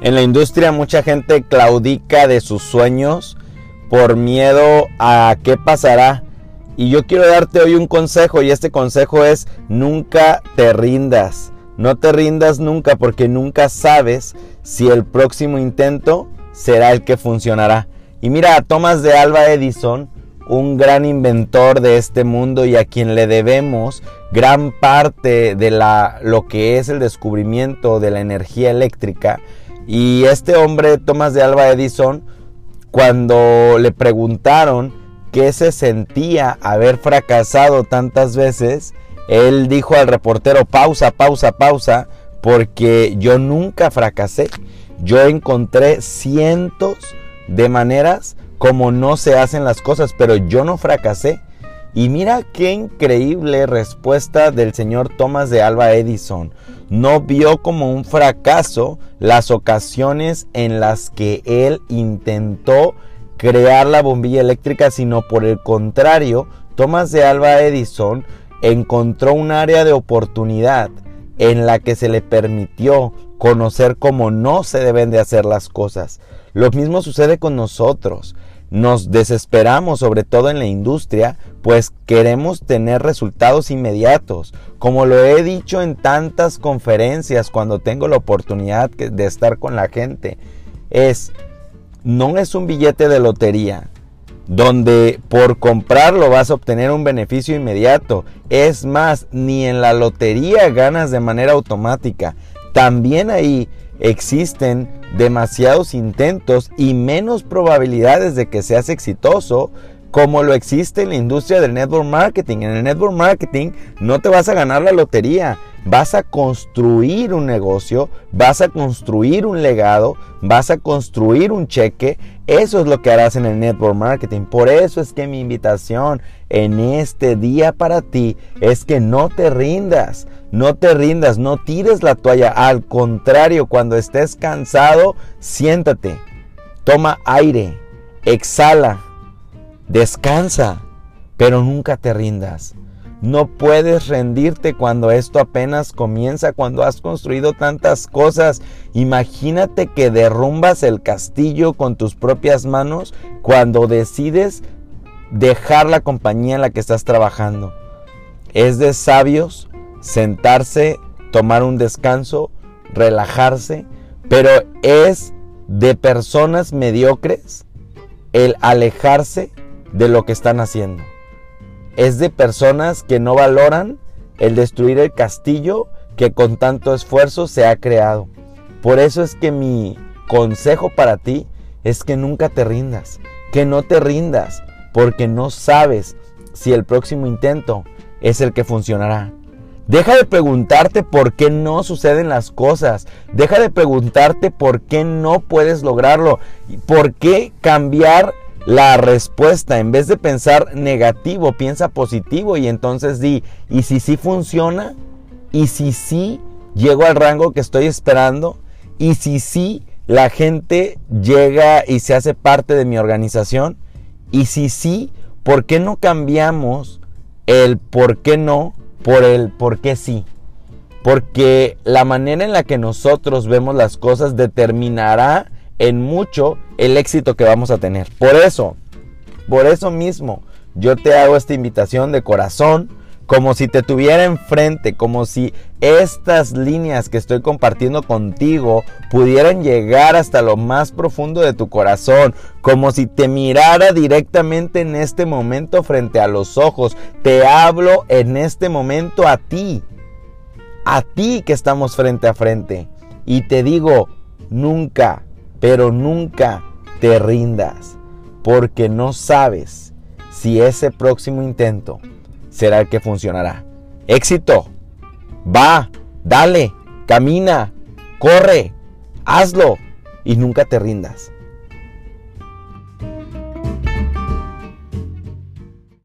En la industria mucha gente claudica de sus sueños por miedo a qué pasará. Y yo quiero darte hoy un consejo y este consejo es nunca te rindas. No te rindas nunca porque nunca sabes si el próximo intento será el que funcionará. Y mira a Thomas de Alba Edison, un gran inventor de este mundo y a quien le debemos gran parte de la, lo que es el descubrimiento de la energía eléctrica y este hombre, Thomas de Alba Edison, cuando le preguntaron qué se sentía haber fracasado tantas veces, él dijo al reportero, pausa, pausa, pausa, porque yo nunca fracasé. Yo encontré cientos de maneras como no se hacen las cosas, pero yo no fracasé. Y mira qué increíble respuesta del señor Thomas de Alba Edison. No vio como un fracaso las ocasiones en las que él intentó crear la bombilla eléctrica, sino por el contrario, Thomas de Alba Edison encontró un área de oportunidad en la que se le permitió conocer cómo no se deben de hacer las cosas. Lo mismo sucede con nosotros. Nos desesperamos, sobre todo en la industria, pues queremos tener resultados inmediatos. Como lo he dicho en tantas conferencias cuando tengo la oportunidad de estar con la gente, es, no es un billete de lotería donde por comprarlo vas a obtener un beneficio inmediato. Es más, ni en la lotería ganas de manera automática. También ahí existen demasiados intentos y menos probabilidades de que seas exitoso como lo existe en la industria del network marketing. En el network marketing no te vas a ganar la lotería, vas a construir un negocio, vas a construir un legado, vas a construir un cheque. Eso es lo que harás en el network marketing. Por eso es que mi invitación en este día para ti es que no te rindas. No te rindas, no tires la toalla. Al contrario, cuando estés cansado, siéntate, toma aire, exhala, descansa, pero nunca te rindas. No puedes rendirte cuando esto apenas comienza, cuando has construido tantas cosas. Imagínate que derrumbas el castillo con tus propias manos cuando decides dejar la compañía en la que estás trabajando. Es de sabios sentarse, tomar un descanso, relajarse, pero es de personas mediocres el alejarse de lo que están haciendo. Es de personas que no valoran el destruir el castillo que con tanto esfuerzo se ha creado. Por eso es que mi consejo para ti es que nunca te rindas, que no te rindas, porque no sabes si el próximo intento es el que funcionará. Deja de preguntarte por qué no suceden las cosas. Deja de preguntarte por qué no puedes lograrlo. ¿Por qué cambiar la respuesta? En vez de pensar negativo, piensa positivo y entonces di, ¿y si sí funciona? ¿Y si sí llego al rango que estoy esperando? ¿Y si sí la gente llega y se hace parte de mi organización? ¿Y si sí, por qué no cambiamos el por qué no por el por qué sí. Porque la manera en la que nosotros vemos las cosas determinará en mucho el éxito que vamos a tener. Por eso, por eso mismo, yo te hago esta invitación de corazón, como si te tuviera enfrente, como si estas líneas que estoy compartiendo contigo pudieran llegar hasta lo más profundo de tu corazón, como si te mirara directamente en este momento frente a los ojos. Te hablo en este momento a ti, a ti que estamos frente a frente. Y te digo, nunca, pero nunca te rindas, porque no sabes si ese próximo intento será el que funcionará. Éxito. Va, dale, camina, corre, hazlo y nunca te rindas.